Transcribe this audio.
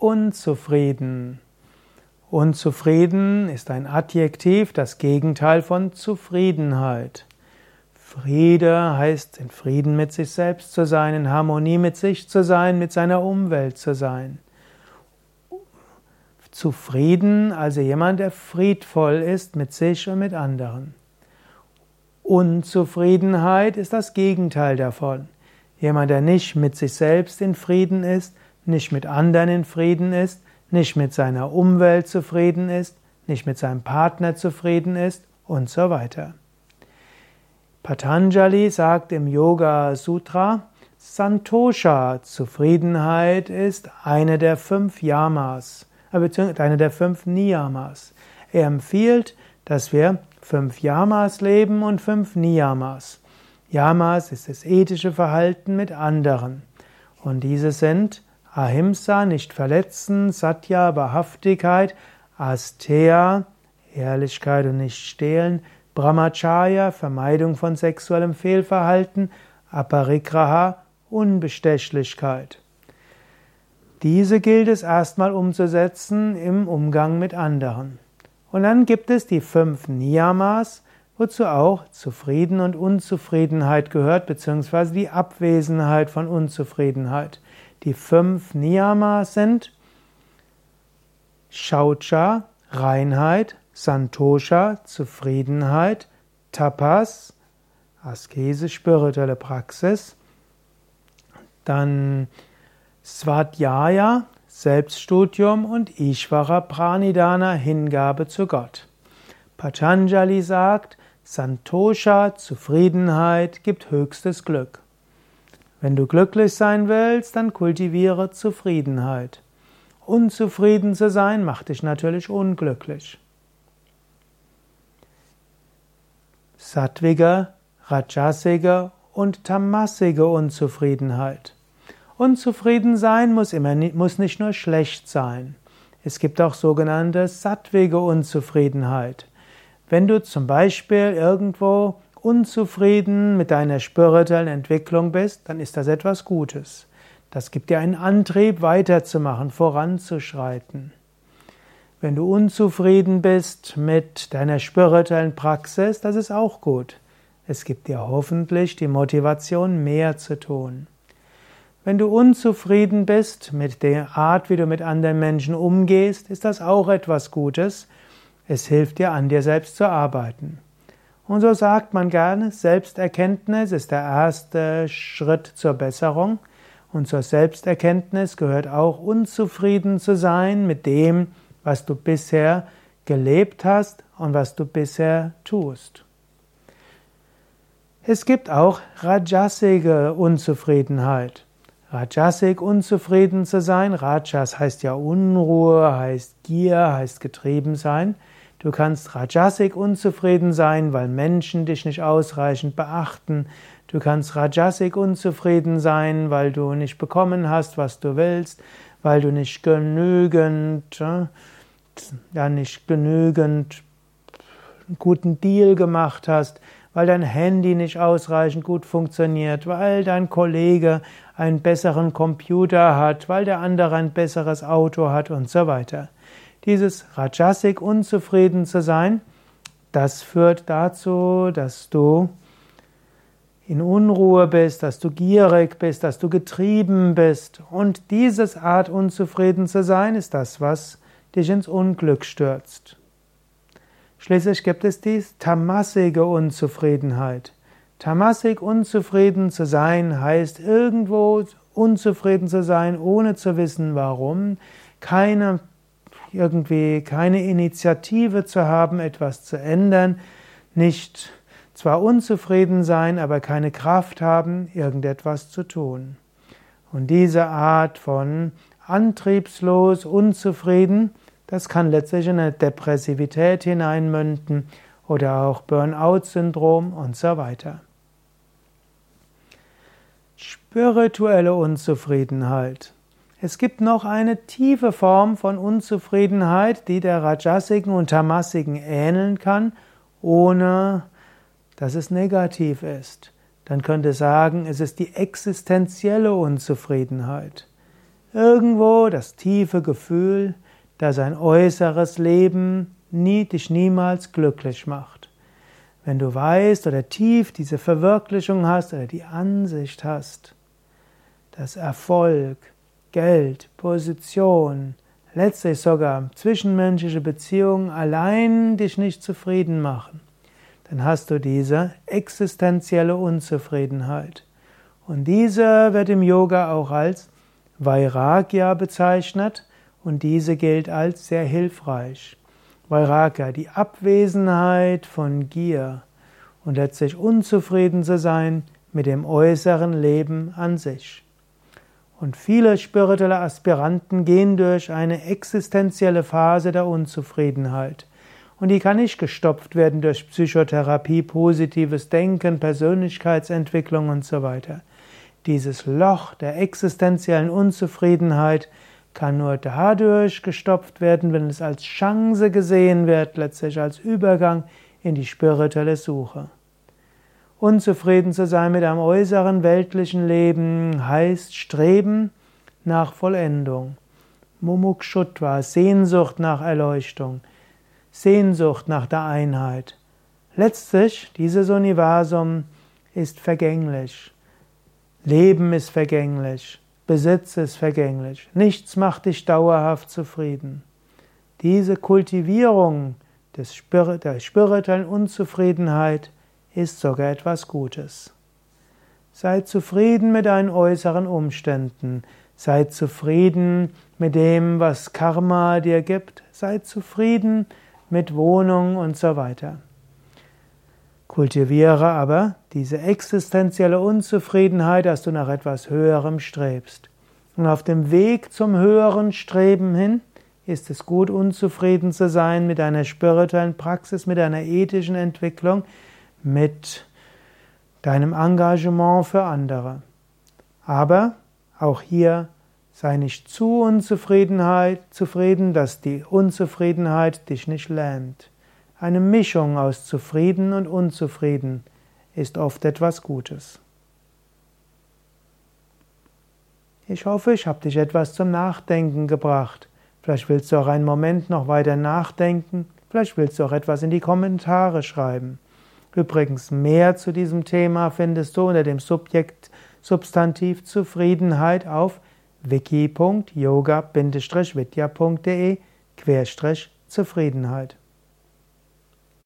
unzufrieden. Unzufrieden ist ein Adjektiv, das Gegenteil von Zufriedenheit. Friede heißt, in Frieden mit sich selbst zu sein, in Harmonie mit sich zu sein, mit seiner Umwelt zu sein. Zufrieden, also jemand, der friedvoll ist mit sich und mit anderen. Unzufriedenheit ist das Gegenteil davon. Jemand, der nicht mit sich selbst in Frieden ist, nicht mit anderen in Frieden ist, nicht mit seiner Umwelt zufrieden ist, nicht mit seinem Partner zufrieden ist und so weiter. Patanjali sagt im Yoga Sutra, Santosha, Zufriedenheit ist eine der fünf Yamas, äh, beziehungsweise eine der fünf Niyamas. Er empfiehlt, dass wir fünf Yamas leben und fünf Niyamas. Yamas ist das ethische Verhalten mit anderen. Und diese sind Ahimsa, nicht verletzen, Satya, Wahrhaftigkeit, Asteya, Ehrlichkeit und nicht stehlen, Brahmacharya, Vermeidung von sexuellem Fehlverhalten, Aparigraha, Unbestechlichkeit. Diese gilt es erstmal umzusetzen im Umgang mit anderen. Und dann gibt es die fünf Niyamas, wozu auch Zufrieden und Unzufriedenheit gehört, beziehungsweise die Abwesenheit von Unzufriedenheit. Die fünf Niyamas sind Shaucha, Reinheit, Santosha, Zufriedenheit, Tapas, Askese, spirituelle Praxis, dann Svadhyaya, Selbststudium und Ishvara Pranidhana, Hingabe zu Gott. Patanjali sagt, Santosha, Zufriedenheit, gibt höchstes Glück. Wenn du glücklich sein willst, dann kultiviere Zufriedenheit. Unzufrieden zu sein macht dich natürlich unglücklich. Sattwige, Rajasige und tamasige Unzufriedenheit. Unzufrieden sein muss, immer, muss nicht nur schlecht sein. Es gibt auch sogenannte sattwige Unzufriedenheit. Wenn du zum Beispiel irgendwo unzufrieden mit deiner spirituellen Entwicklung bist, dann ist das etwas Gutes. Das gibt dir einen Antrieb, weiterzumachen, voranzuschreiten. Wenn du unzufrieden bist mit deiner spirituellen Praxis, das ist auch gut. Es gibt dir hoffentlich die Motivation, mehr zu tun. Wenn du unzufrieden bist mit der Art, wie du mit anderen Menschen umgehst, ist das auch etwas Gutes. Es hilft dir, an dir selbst zu arbeiten. Und so sagt man gerne, Selbsterkenntnis ist der erste Schritt zur Besserung. Und zur Selbsterkenntnis gehört auch unzufrieden zu sein mit dem, was du bisher gelebt hast und was du bisher tust. Es gibt auch rajasige Unzufriedenheit. Rajasig unzufrieden zu sein, Rajas heißt ja Unruhe, heißt Gier, heißt getrieben sein. Du kannst Rajasik unzufrieden sein, weil Menschen dich nicht ausreichend beachten. Du kannst Rajasik unzufrieden sein, weil du nicht bekommen hast, was du willst, weil du nicht genügend, äh, ja, nicht genügend guten Deal gemacht hast, weil dein Handy nicht ausreichend gut funktioniert, weil dein Kollege einen besseren Computer hat, weil der andere ein besseres Auto hat und so weiter. Dieses Rajasik unzufrieden zu sein, das führt dazu, dass du in Unruhe bist, dass du gierig bist, dass du getrieben bist. Und dieses Art unzufrieden zu sein, ist das, was dich ins Unglück stürzt. Schließlich gibt es die tamasige Unzufriedenheit. Tamasig unzufrieden zu sein heißt irgendwo unzufrieden zu sein, ohne zu wissen warum, keine irgendwie keine Initiative zu haben, etwas zu ändern, nicht zwar unzufrieden sein, aber keine Kraft haben, irgendetwas zu tun. Und diese Art von antriebslos, unzufrieden, das kann letztlich in eine Depressivität hineinmünden oder auch Burnout-Syndrom und so weiter. Spirituelle Unzufriedenheit. Es gibt noch eine tiefe Form von Unzufriedenheit, die der Rajasigen und Tamasigen ähneln kann, ohne dass es negativ ist. Dann könnte sagen, es ist die existenzielle Unzufriedenheit. Irgendwo das tiefe Gefühl, dass ein äußeres Leben nie, dich niemals glücklich macht. Wenn du weißt oder tief diese Verwirklichung hast oder die Ansicht hast, dass Erfolg, Geld, Position, letztlich sogar zwischenmenschliche Beziehungen allein dich nicht zufrieden machen, dann hast du diese existenzielle Unzufriedenheit. Und diese wird im Yoga auch als Vairagya bezeichnet und diese gilt als sehr hilfreich. Vairagya, die Abwesenheit von Gier und letztlich unzufrieden zu sein mit dem äußeren Leben an sich. Und viele spirituelle Aspiranten gehen durch eine existenzielle Phase der Unzufriedenheit. Und die kann nicht gestopft werden durch Psychotherapie, positives Denken, Persönlichkeitsentwicklung und so weiter. Dieses Loch der existenziellen Unzufriedenheit kann nur dadurch gestopft werden, wenn es als Chance gesehen wird, letztlich als Übergang in die spirituelle Suche. Unzufrieden zu sein mit einem äußeren weltlichen Leben heißt Streben nach Vollendung. Mumukshutva, Sehnsucht nach Erleuchtung, Sehnsucht nach der Einheit. Letztlich, dieses Universum ist vergänglich. Leben ist vergänglich. Besitz ist vergänglich. Nichts macht dich dauerhaft zufrieden. Diese Kultivierung der spirituellen Unzufriedenheit ist sogar etwas Gutes. Sei zufrieden mit deinen äußeren Umständen. Sei zufrieden mit dem, was Karma dir gibt. Sei zufrieden mit Wohnung und so weiter. Kultiviere aber diese existenzielle Unzufriedenheit, dass du nach etwas Höherem strebst. Und auf dem Weg zum höheren Streben hin ist es gut, unzufrieden zu sein mit deiner spirituellen Praxis, mit deiner ethischen Entwicklung, mit deinem Engagement für andere. Aber auch hier sei nicht zu Unzufriedenheit zufrieden, dass die Unzufriedenheit dich nicht lähmt. Eine Mischung aus zufrieden und unzufrieden ist oft etwas Gutes. Ich hoffe, ich habe dich etwas zum Nachdenken gebracht. Vielleicht willst du auch einen Moment noch weiter nachdenken. Vielleicht willst du auch etwas in die Kommentare schreiben. Übrigens, mehr zu diesem Thema findest du unter dem Subjekt Substantiv Zufriedenheit auf wiki.yoga-vidya.de Zufriedenheit.